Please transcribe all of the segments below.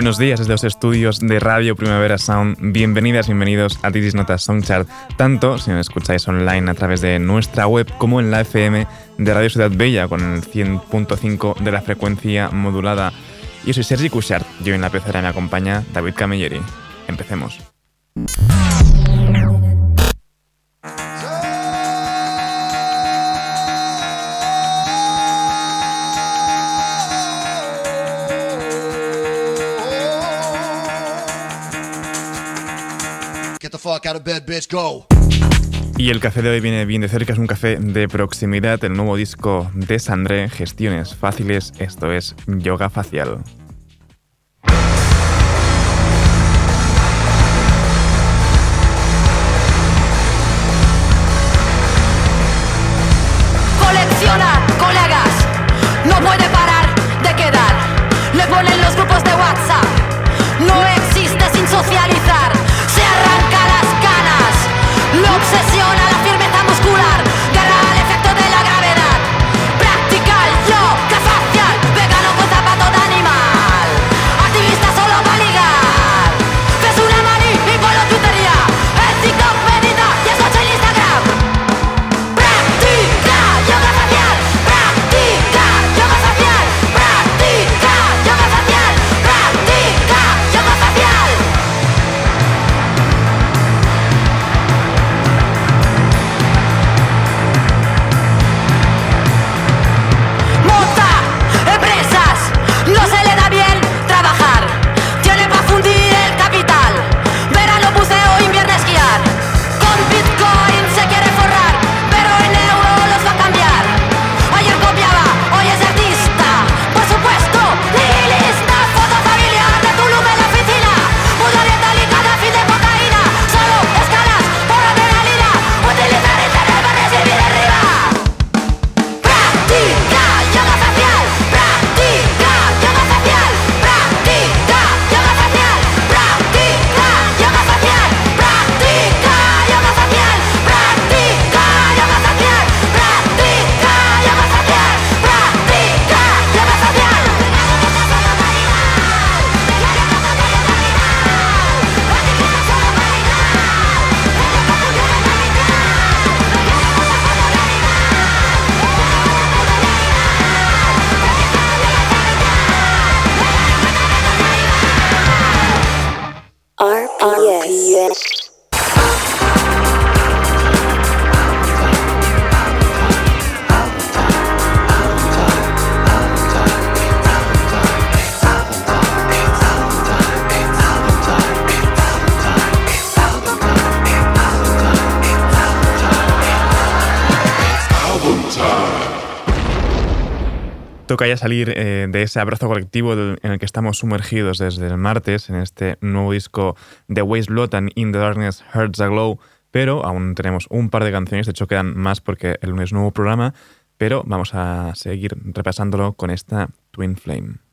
Buenos días desde los estudios de Radio Primavera Sound. Bienvenidas, bienvenidos a Titis Notas Songchart, tanto si nos escucháis online a través de nuestra web como en la FM de Radio Ciudad Bella con el 100.5 de la frecuencia modulada. Yo soy Sergi Cushart y hoy en la pecera me acompaña David Camilleri. Empecemos. Y el café de hoy viene bien de cerca, es un café de proximidad, el nuevo disco de Sandré, Gestiones Fáciles, esto es Yoga Facial. Que haya salir eh, de ese abrazo colectivo en el que estamos sumergidos desde el martes en este nuevo disco de Waste Lot and In the Darkness Hearts a Glow, pero aún tenemos un par de canciones, de hecho quedan más porque el lunes nuevo programa, pero vamos a seguir repasándolo con esta Twin Flame.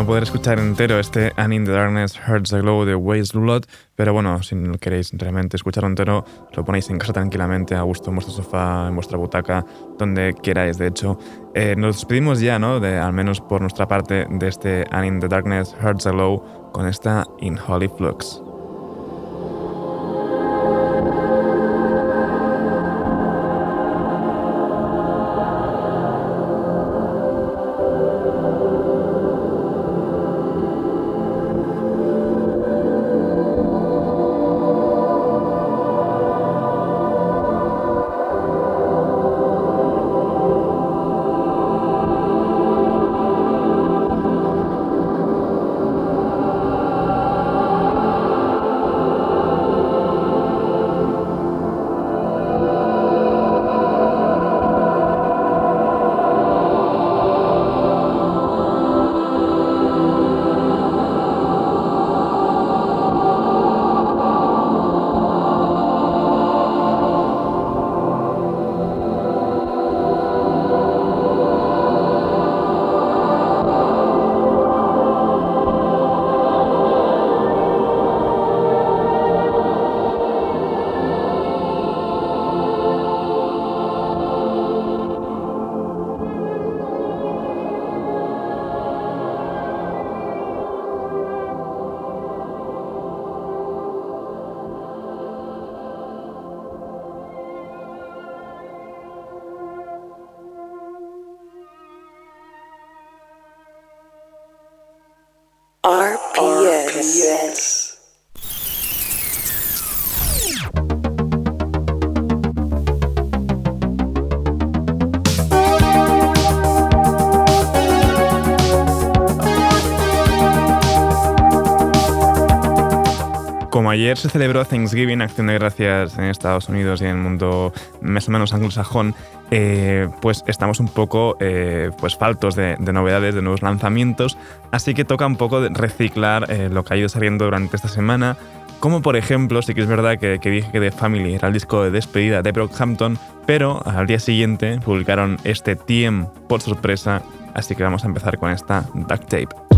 No poder escuchar entero este And in the Darkness Hurts the Glow de Waze Blood, pero bueno, si no queréis realmente escucharlo entero, lo ponéis en casa tranquilamente, a gusto en vuestro sofá, en vuestra butaca, donde queráis. De hecho, eh, nos despedimos ya, ¿no? De, al menos por nuestra parte, de este And in the Darkness Hurts the Glow con esta In Holy Flux. Ayer se celebró Thanksgiving, Acción de Gracias en Estados Unidos y en el mundo más o menos anglosajón, eh, pues estamos un poco eh, pues faltos de, novedades, de nuevos lanzamientos, así que toca un poco reciclar eh, lo que ha ido saliendo durante esta semana, como por ejemplo, sí que es verdad que, dije que The Family era el disco de despedida de Brockhampton, pero al día siguiente publicaron este TM por sorpresa, así que vamos a empezar con esta duct tape.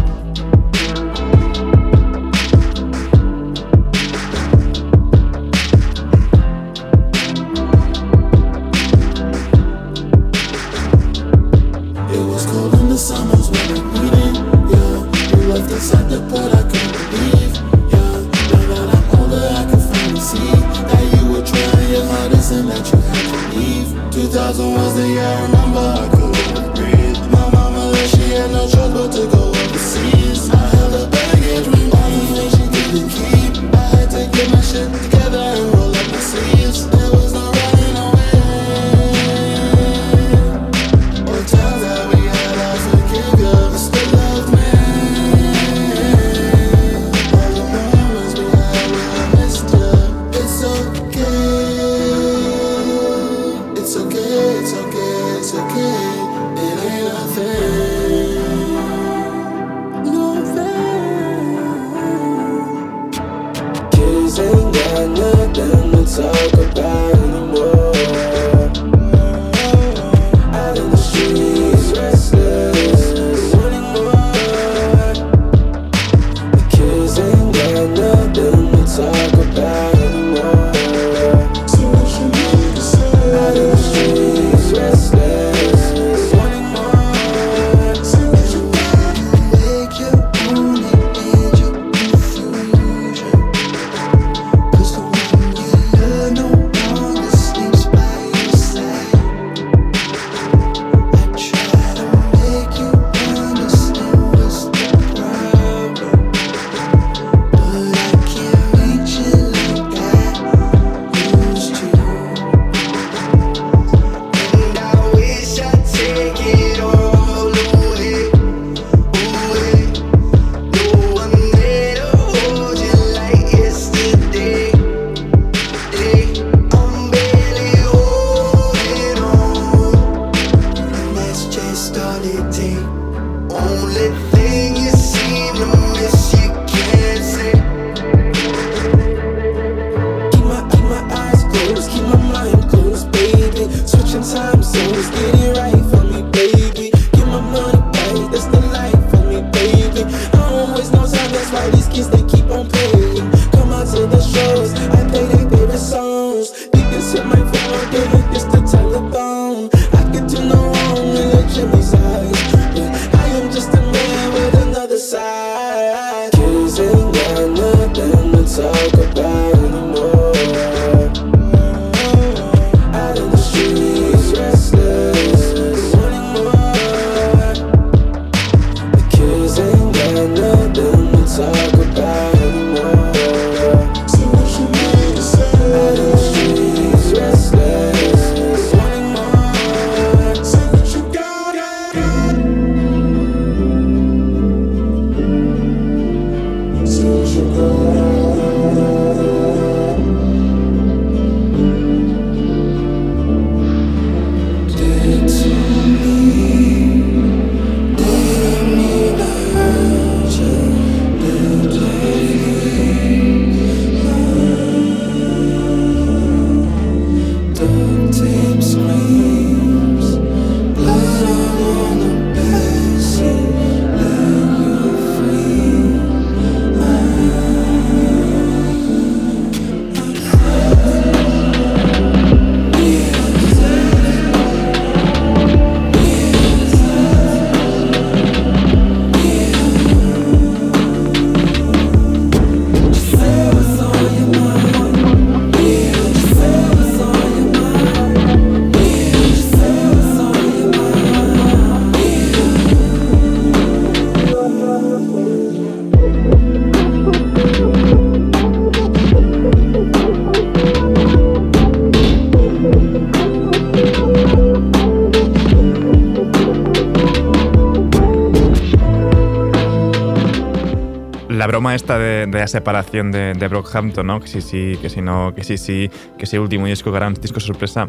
Broma esta de, la separación de, de, Brockhampton, ¿no? Que sí, sí, que si no, que sí, sí, que sí, último disco, un disco sorpresa.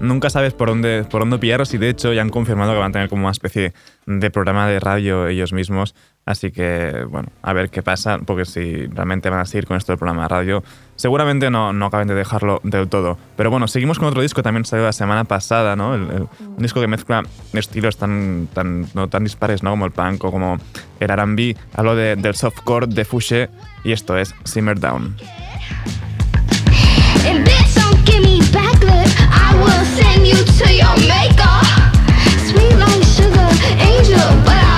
Nunca sabes por dónde, por dónde pillarlos y de hecho ya han confirmado que van a tener como una especie de programa de radio ellos mismos. Así que, bueno, a ver qué pasa, porque si realmente van a seguir con esto del programa de radio, seguramente no, no acaben de dejarlo del todo. Pero bueno, seguimos con otro disco, también salió la semana pasada, ¿no? un disco que mezcla estilos tan, tan, no tan dispares, ¿no? Como el punk o como el R&B. Hablo de, del softcore de Fouché y esto es Simmer Down. send you to your maker. Sweet like sugar, angel, but I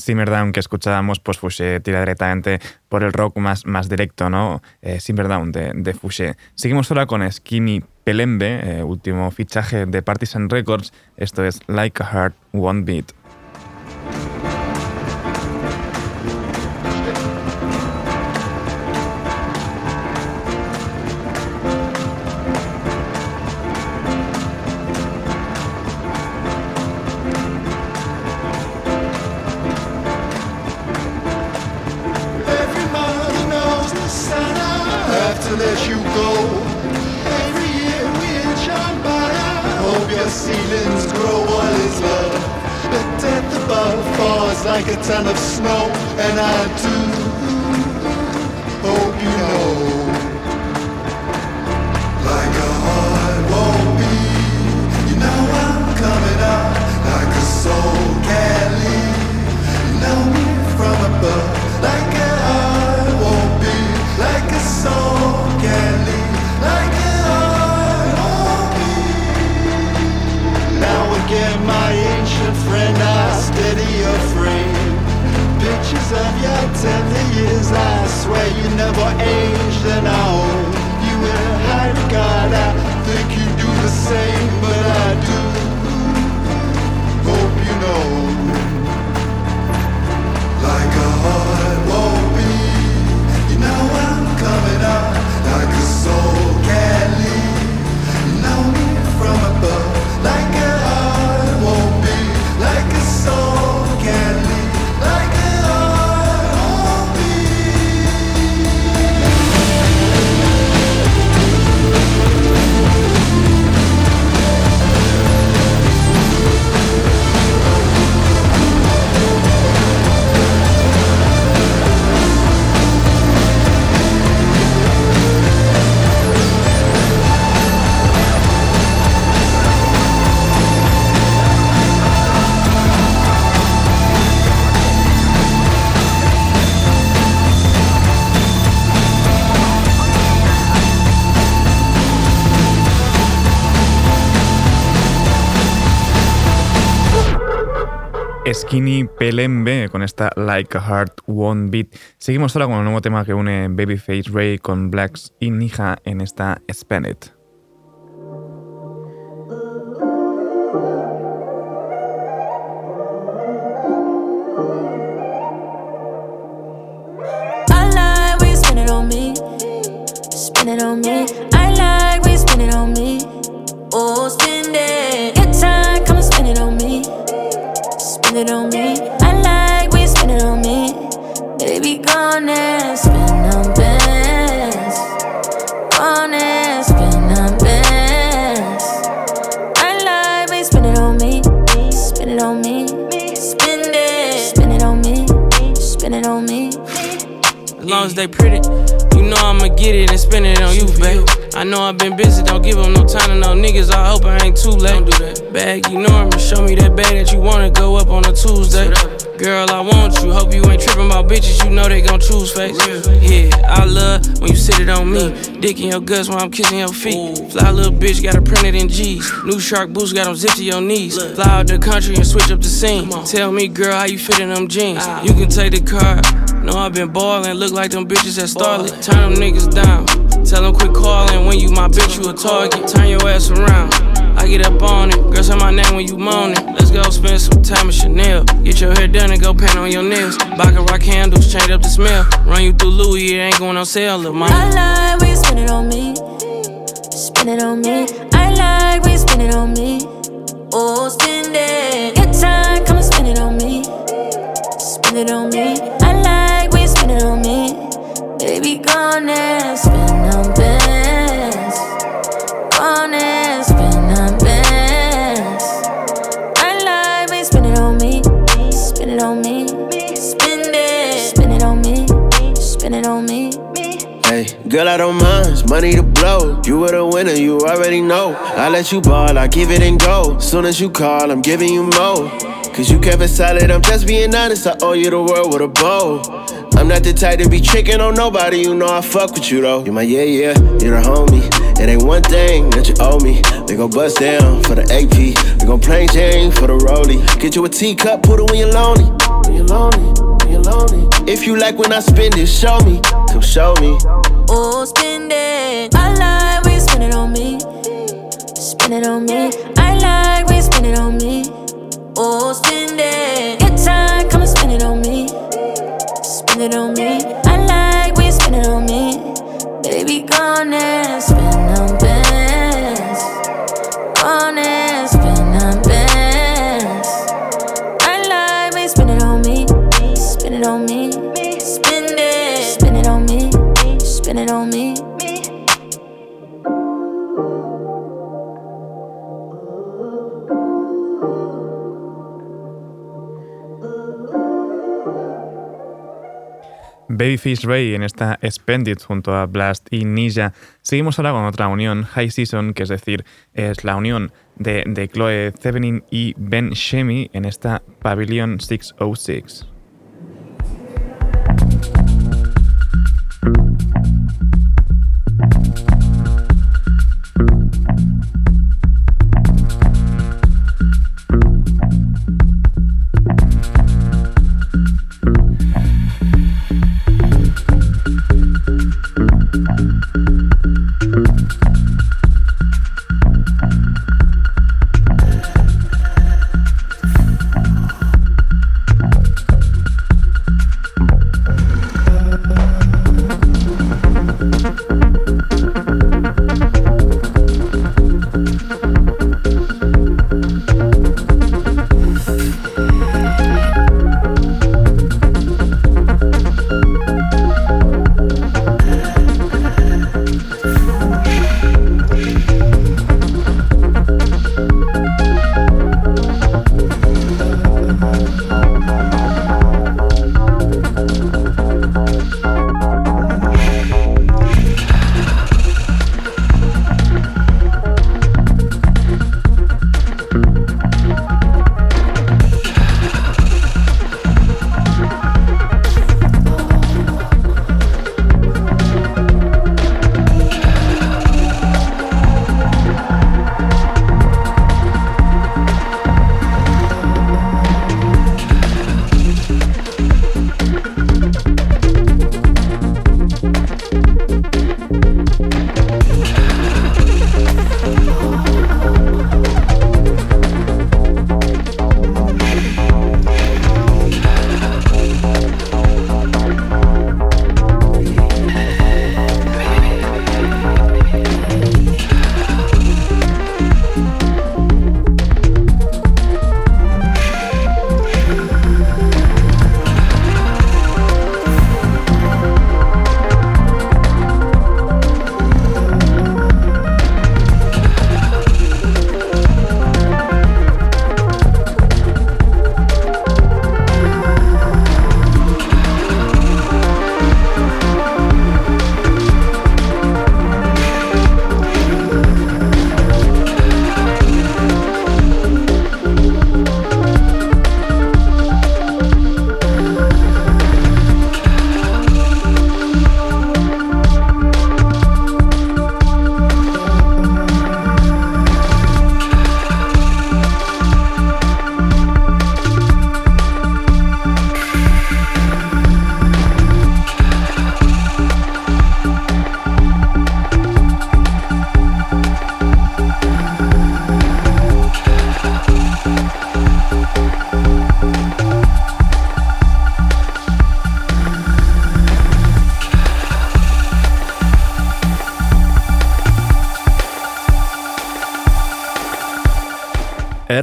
esta Simmer Down que escuchábamos, pues Fouché tira directamente por el rock más, más directo, ¿no? Eh, de, de Fouché. Seguimos ahora con Skinny Pelembe, eh, último fichaje de Partisan Records. Esto es Like a Heart One Beat. Skinny Pelembe con esta Like a Heart One Beat. Seguimos ahora con el nuevo tema que une Babyface Ray con Blacks y Nija en esta Spend It. Oh, spend it. Spend it on me. I like when you spend it on me. Baby, gone and spend on bands. Gone and spend on bands. I like when you spend it on me. Spend it on me. Spend it. Spend it on me. Spend it on me. As long as they pretty, you know I'ma get it and spend it on you, babe. I know I've been busy, don't give them no time to no niggas. I hope I ain't too late. Don't do that. Bag enormous, show me that bag that you wanna go up on a Tuesday. Girl, I want you. Hope you ain't tripping about bitches. You know they gon' choose face. Yeah, I love when you sit it on me. Dick in your guts while I'm kissing your feet. Fly little bitch, got it printed in G's. New shark boots got them zipped to your knees. Fly out the country and switch up the scene. Tell me, girl, how you fit in them jeans. You can take the car. Know I been ballin', look like them bitches at Starlet. Turn them niggas down. Tell them quit calling when you my bitch, you a target. Turn your ass around. I get up on it. Girl, say my name when you moan it. Let's go spend some time at Chanel. Get your hair done and go paint on your nails. Baccarat candles, change up the smell. Run you through Louis, it ain't going on sale, little mama. I like when you spend it on me. Spend it on me. I like when you spend it on me. Oh, spend it. Good time, come and spend it on me. Spend it on me. Baby, gone and spend on bands. Gone and spend on bands. I like when you spend it on me. Spend it on me. Spend it. Spend it on me. Spend it on me. Hey, girl, I don't mind, it's money to blow. You were the winner, you already know. I let you ball, I give it and go. Soon as you call, I'm giving you more. Cause you kept it solid, I'm just being honest. I owe you the world with a bow. I'm not the type to be tricking on nobody, you know I fuck with you though. You my yeah, yeah, you're a homie. It ain't one thing that you owe me. We gon' bust down for the AP. We gon' plain Jane for the rollie. Get you a teacup, put it when you're lonely. When you're lonely, when you're lonely. If you like when I spend it, show me. Come show me. Oh, spend it. I like when you spend it on me. Spend it on me. I like when you spend it on me. Oh, spend it. It on me. I like when you spend it on me. Baby, gone and Babyface Ray en esta Spendit junto a Blast y Ninja. Seguimos ahora con otra unión, High Season, que es decir, es la unión de, de Chloe Thevenin y Ben Shemi en esta Pavilion 606.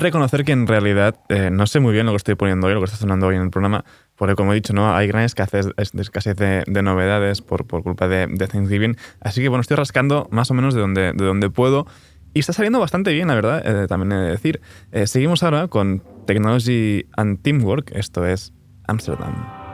Reconocer que en realidad eh, no sé muy bien lo que estoy poniendo hoy, lo que está sonando hoy en el programa, porque como he dicho, ¿no? hay gran escasez, escasez de, de, novedades por, por culpa de, de, Thanksgiving. Así que bueno, estoy rascando más o menos de donde, de donde puedo. Y está saliendo bastante bien, la verdad, eh, también he de decir. Eh, seguimos ahora con Technology and Teamwork, esto es Amsterdam.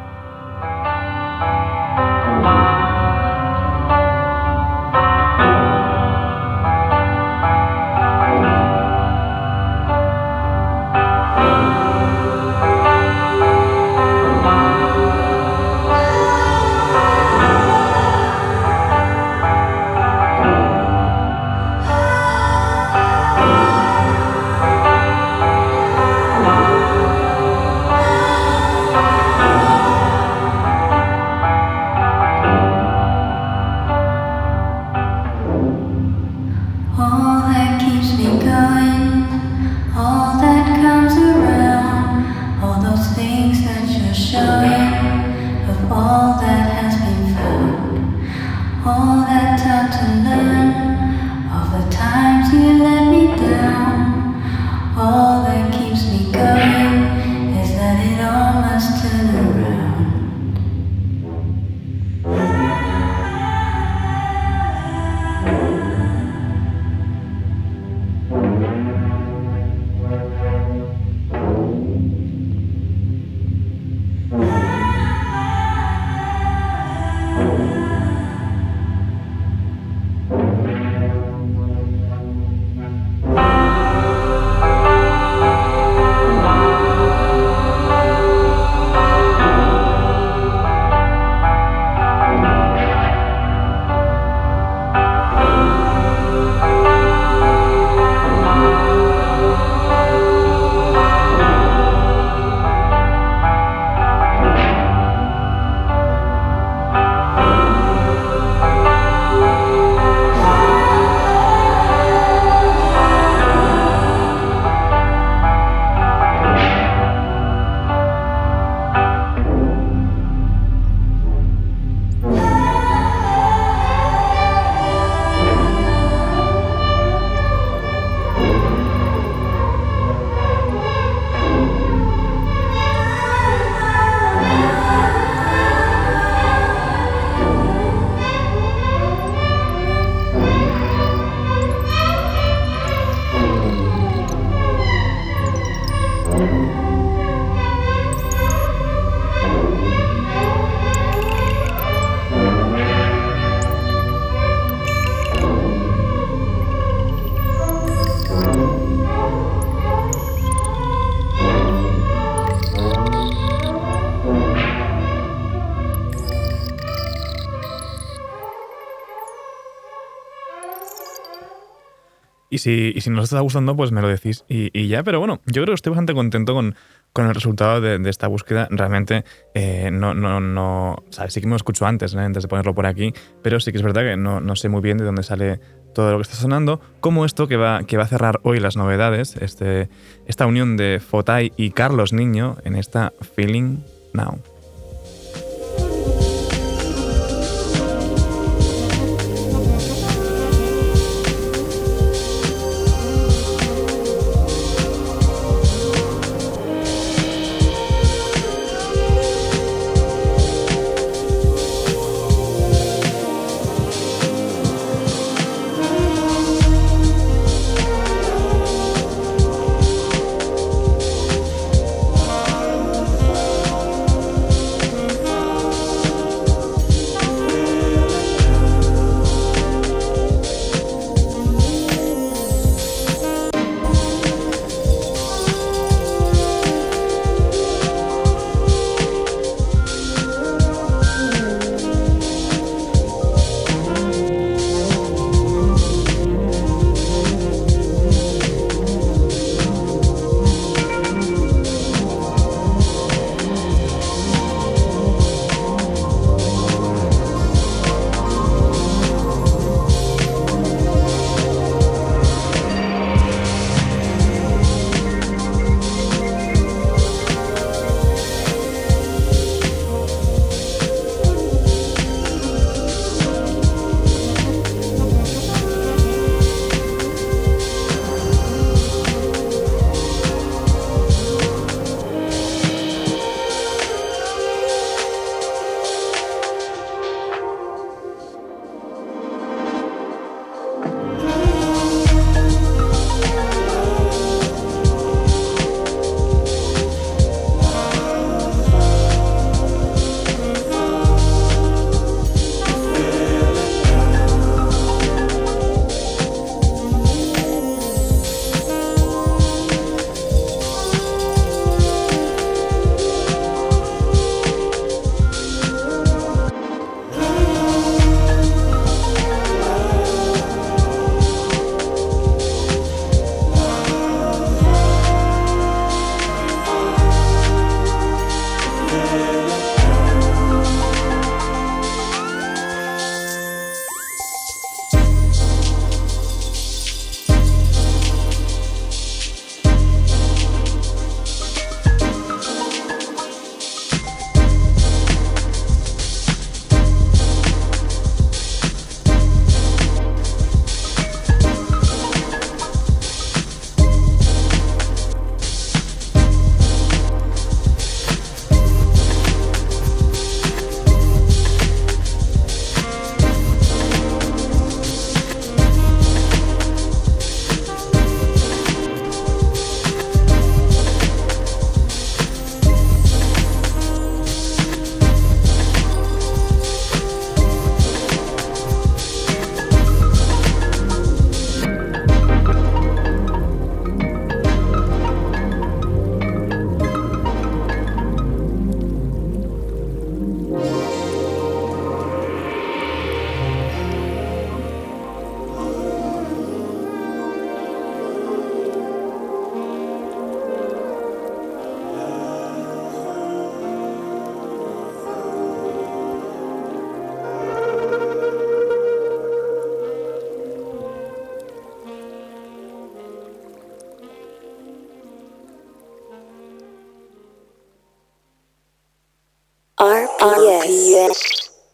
Si, y si nos está gustando, pues me lo decís y, ya. Pero bueno, yo creo que estoy bastante contento con, con el resultado de, esta búsqueda. Realmente eh, no, no, no. ¿sabes? Sí que me lo escucho antes, ¿eh? antes de ponerlo por aquí, pero sí que es verdad que no, no, sé muy bien de dónde sale todo lo que está sonando, como esto que va, que va a cerrar hoy las novedades, este, esta unión de Fotai y Carlos Niño en esta Feeling Now.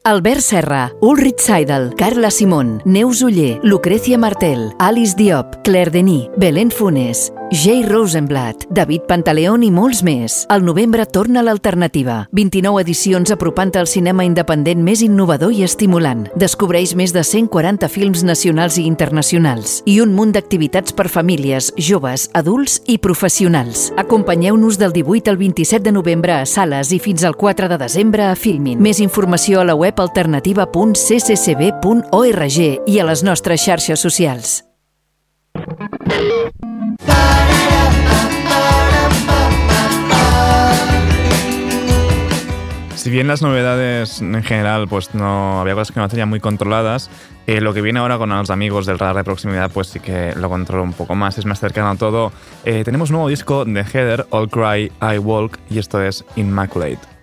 Albert Serra, Ulrich Seidel, Carla Simón, Neus Uller, Lucrecia Martel, Alice Diop, Claire Denis, Belén Funes, Jay Rosenblatt, David Pantaleón i molts més. Al novembre torna l'alternativa. 29 edicions apropant al cinema independent més innovador i estimulant. Descobreix més de 140 films nacionals i internacionals i un munt d'activitats per famílies, joves, adults i professionals. Acompanyeu-nos del 18 al 27 de novembre a sales i fins al 4 de desembre a Filmin. Més informació a la web alternativa.cccb.org i a les nostres xarxes socials. Si bien las novedades en general, pues no había cosas que no tenían muy controladas, eh, lo que viene ahora con los amigos del radar de proximidad, pues sí que lo controlo un poco más, es más cercano a todo. Eh, tenemos un nuevo disco de Heather, All Cry, I Walk, y esto es Immaculate.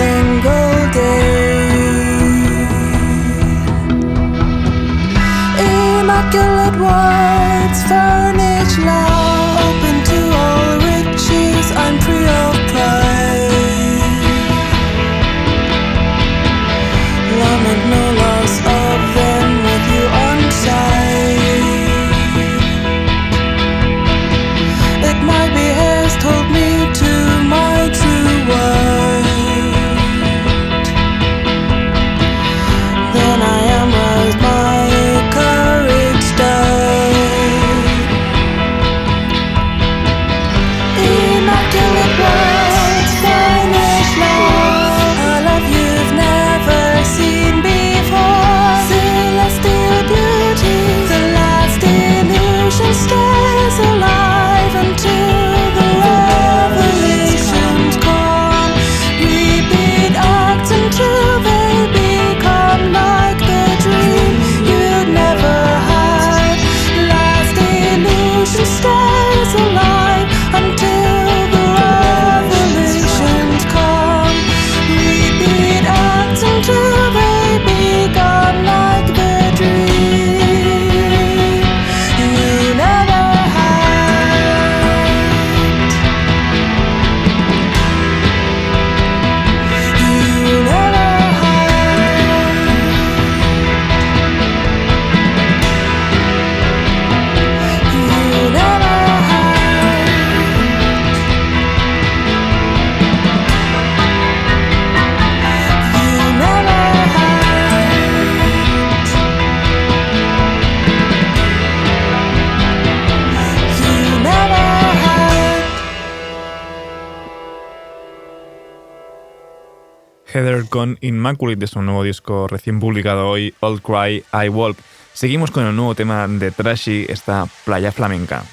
sing con Immaculate de su nuevo disco recién publicado hoy, All Cry, I Walk. Seguimos con el nuevo tema de Trashy, esta playa flamenca.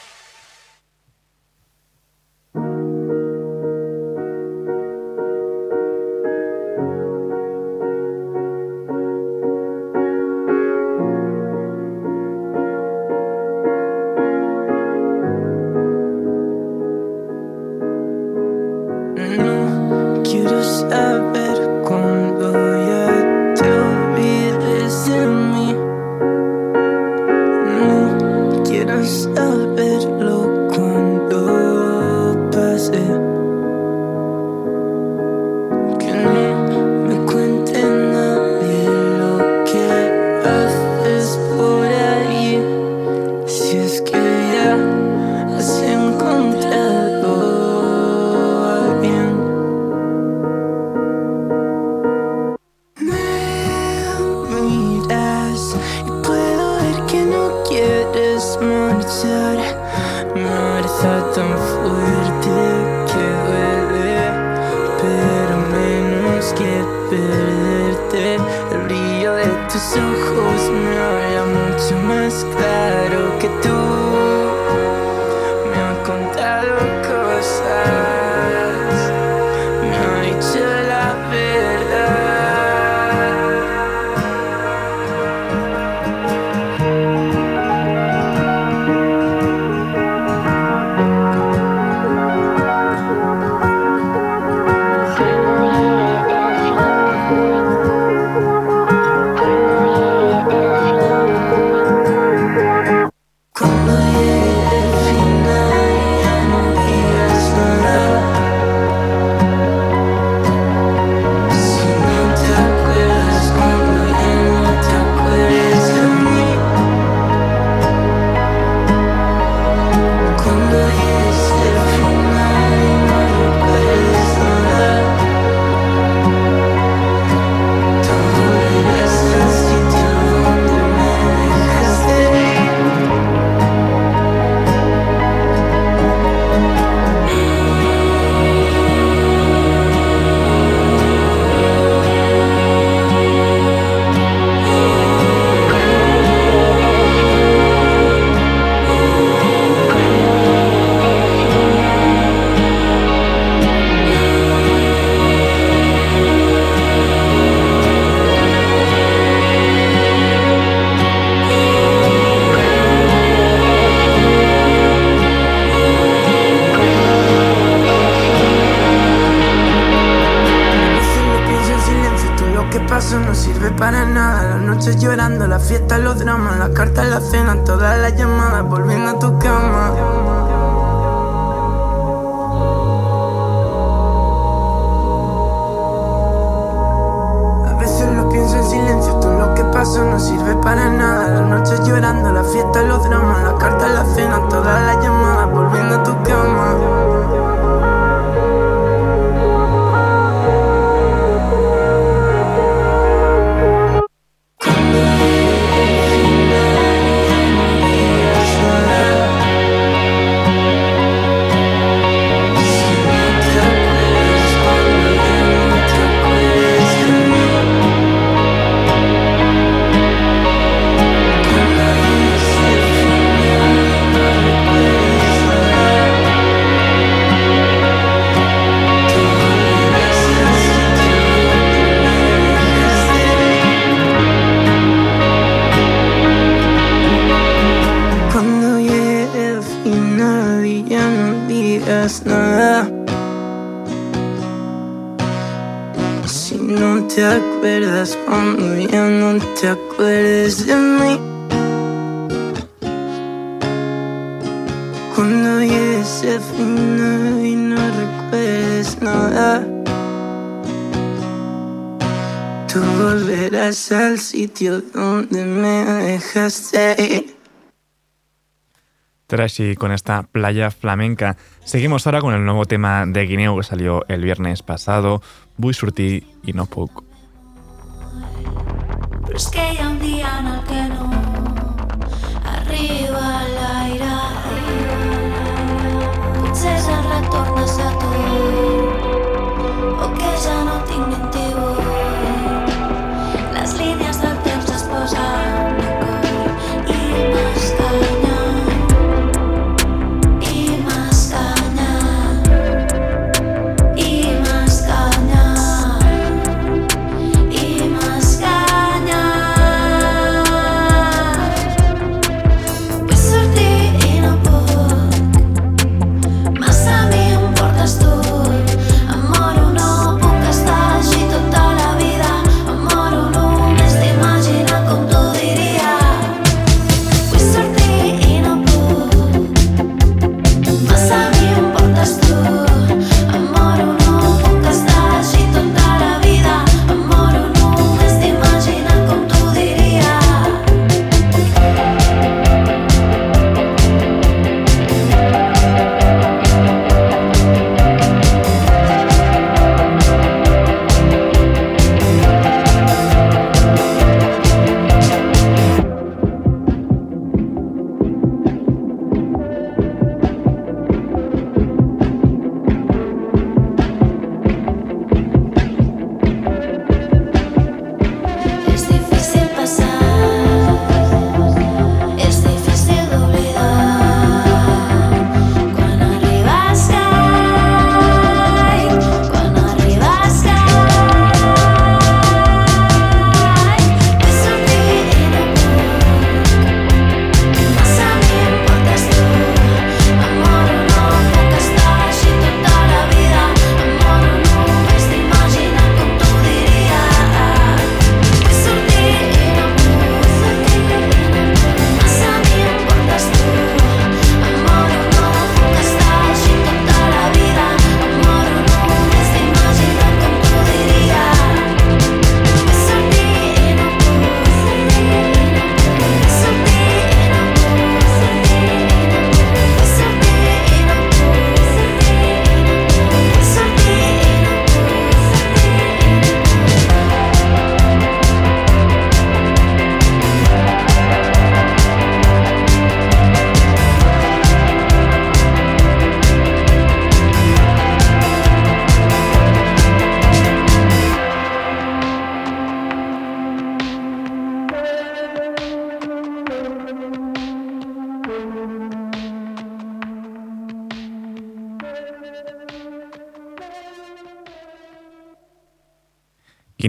sitio donde con esta playa flamenca. Seguimos ahora con el nuevo tema de Guineo que salió el viernes pasado, Buy Surti y No Poco.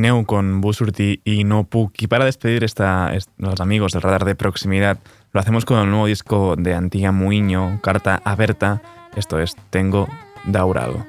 Con Busurti y No Y para despedir esta, los amigos del radar de proximidad, lo hacemos con el nuevo disco de Antía Muiño, Carta a Berta. Esto es Tengo Daurado.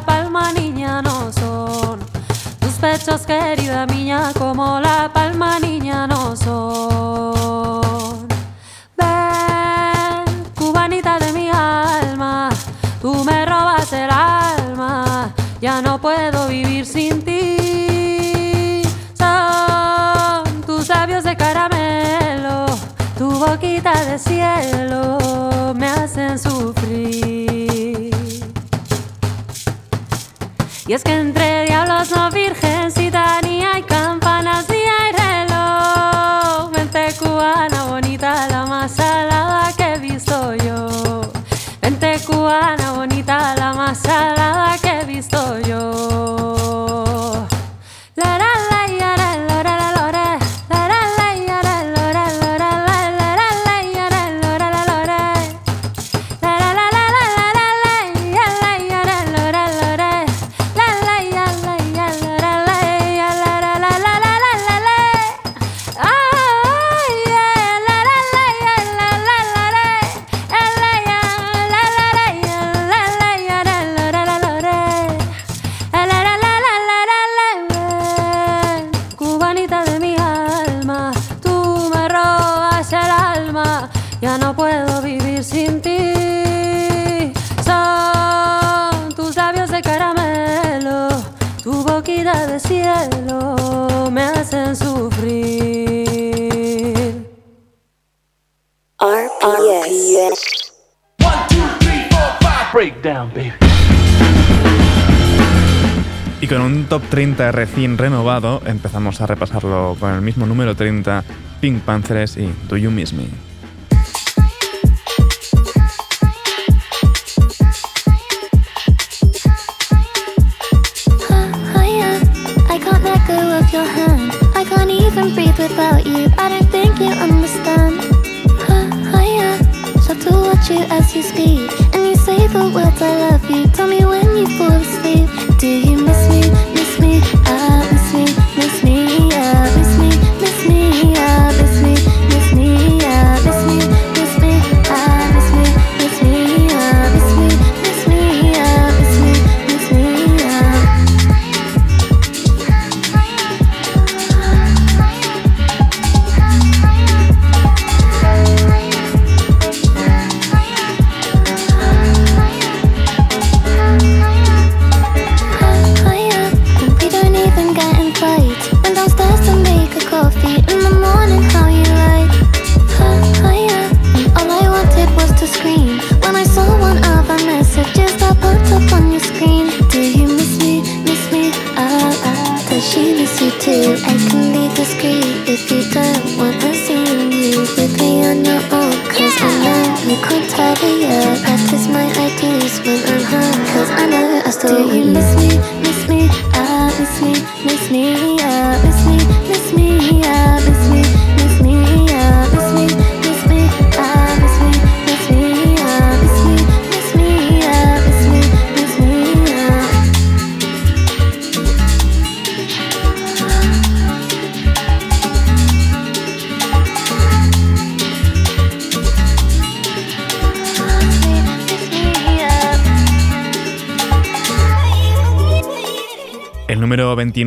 palma, niña, no son. Tus pechos, querida niña, como la palma, niña, no son. Ven, cubanita de mi alma, tú me robas el alma, ya no puedo vivir sin ti. Son tus labios de caramelo, tu boquita de cielo, me hacen sufrir. Y es que entre diablos no virgen, citanía y campanas, día hay reloj, mente cubana bonita 30 recién renovado, empezamos a repasarlo con el mismo número 30, Pink Panthers y Do You Miss Me.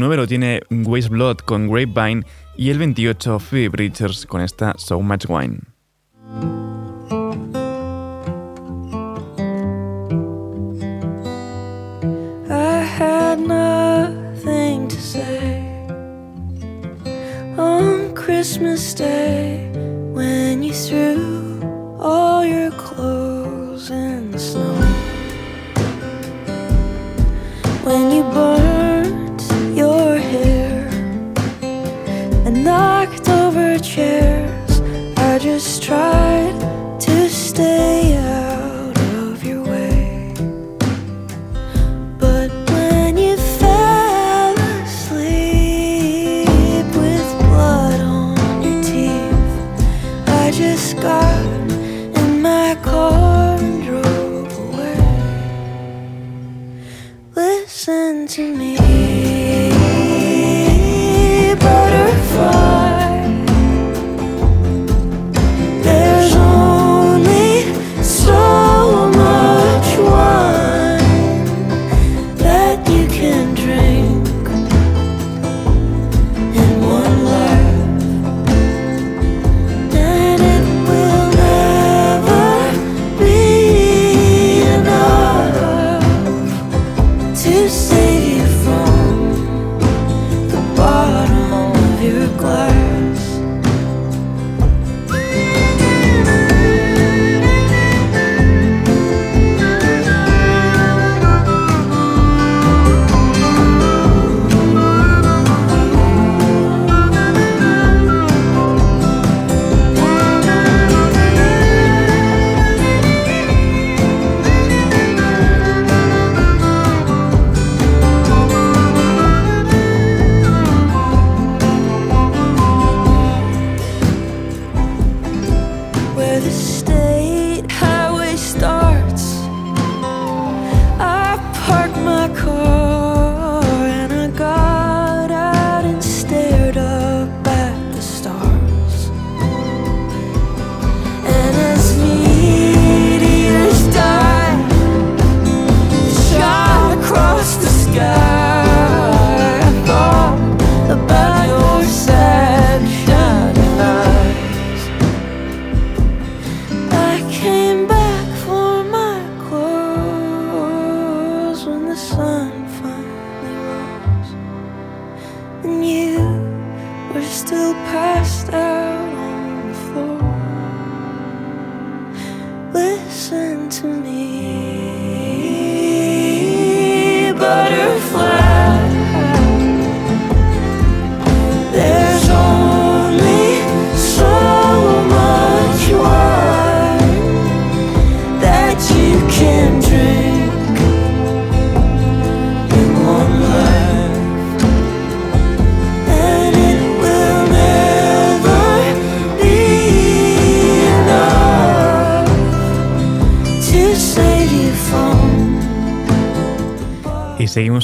número tiene Waste Blood con Grapevine y el 28 Phoebe Bridgers con esta So Much Wine. I had nothing to say on Christmas Day when you threw all your clothes in the snow. When you I just try.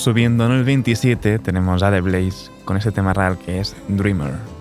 subiendo en el 27 tenemos a The Blaze con ese tema real que es Dreamer.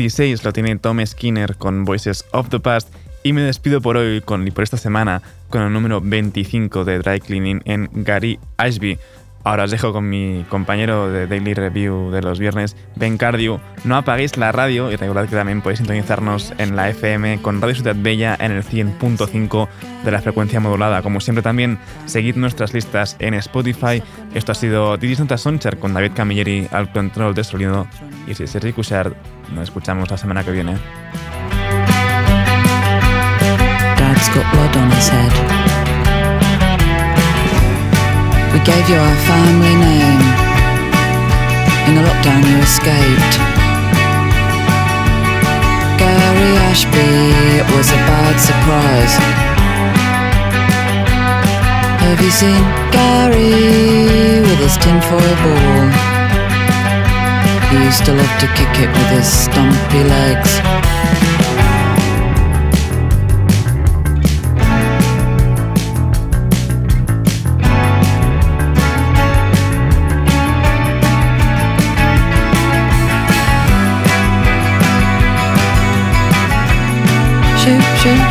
26 lo tiene Tom Skinner con Voices of the Past y me despido por hoy con, y por esta semana con el número 25 de Dry Cleaning en Gary Ashby. Ahora os dejo con mi compañero de Daily Review de los viernes, Ben Cardio. No apaguéis la radio y recordad que también podéis sintonizarnos en la FM con Radio Ciudad Bella en el 100.5 de la frecuencia modulada. Como siempre también, seguid nuestras listas en Spotify. Esto ha sido Didis Nota Soncher con David Camilleri al control de sonido. Y si es Sergi Cushard, nos escuchamos la semana que viene. We gave you our family name. In the lockdown, you escaped. Gary Ashby, it was a bad surprise. Have you seen Gary with his tinfoil ball? He used to love to kick it with his stumpy legs.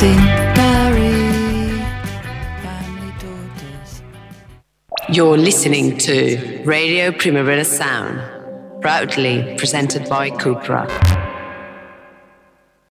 Barry. Family daughters. You're listening to Radio Primavera Sound, proudly presented by Cupra.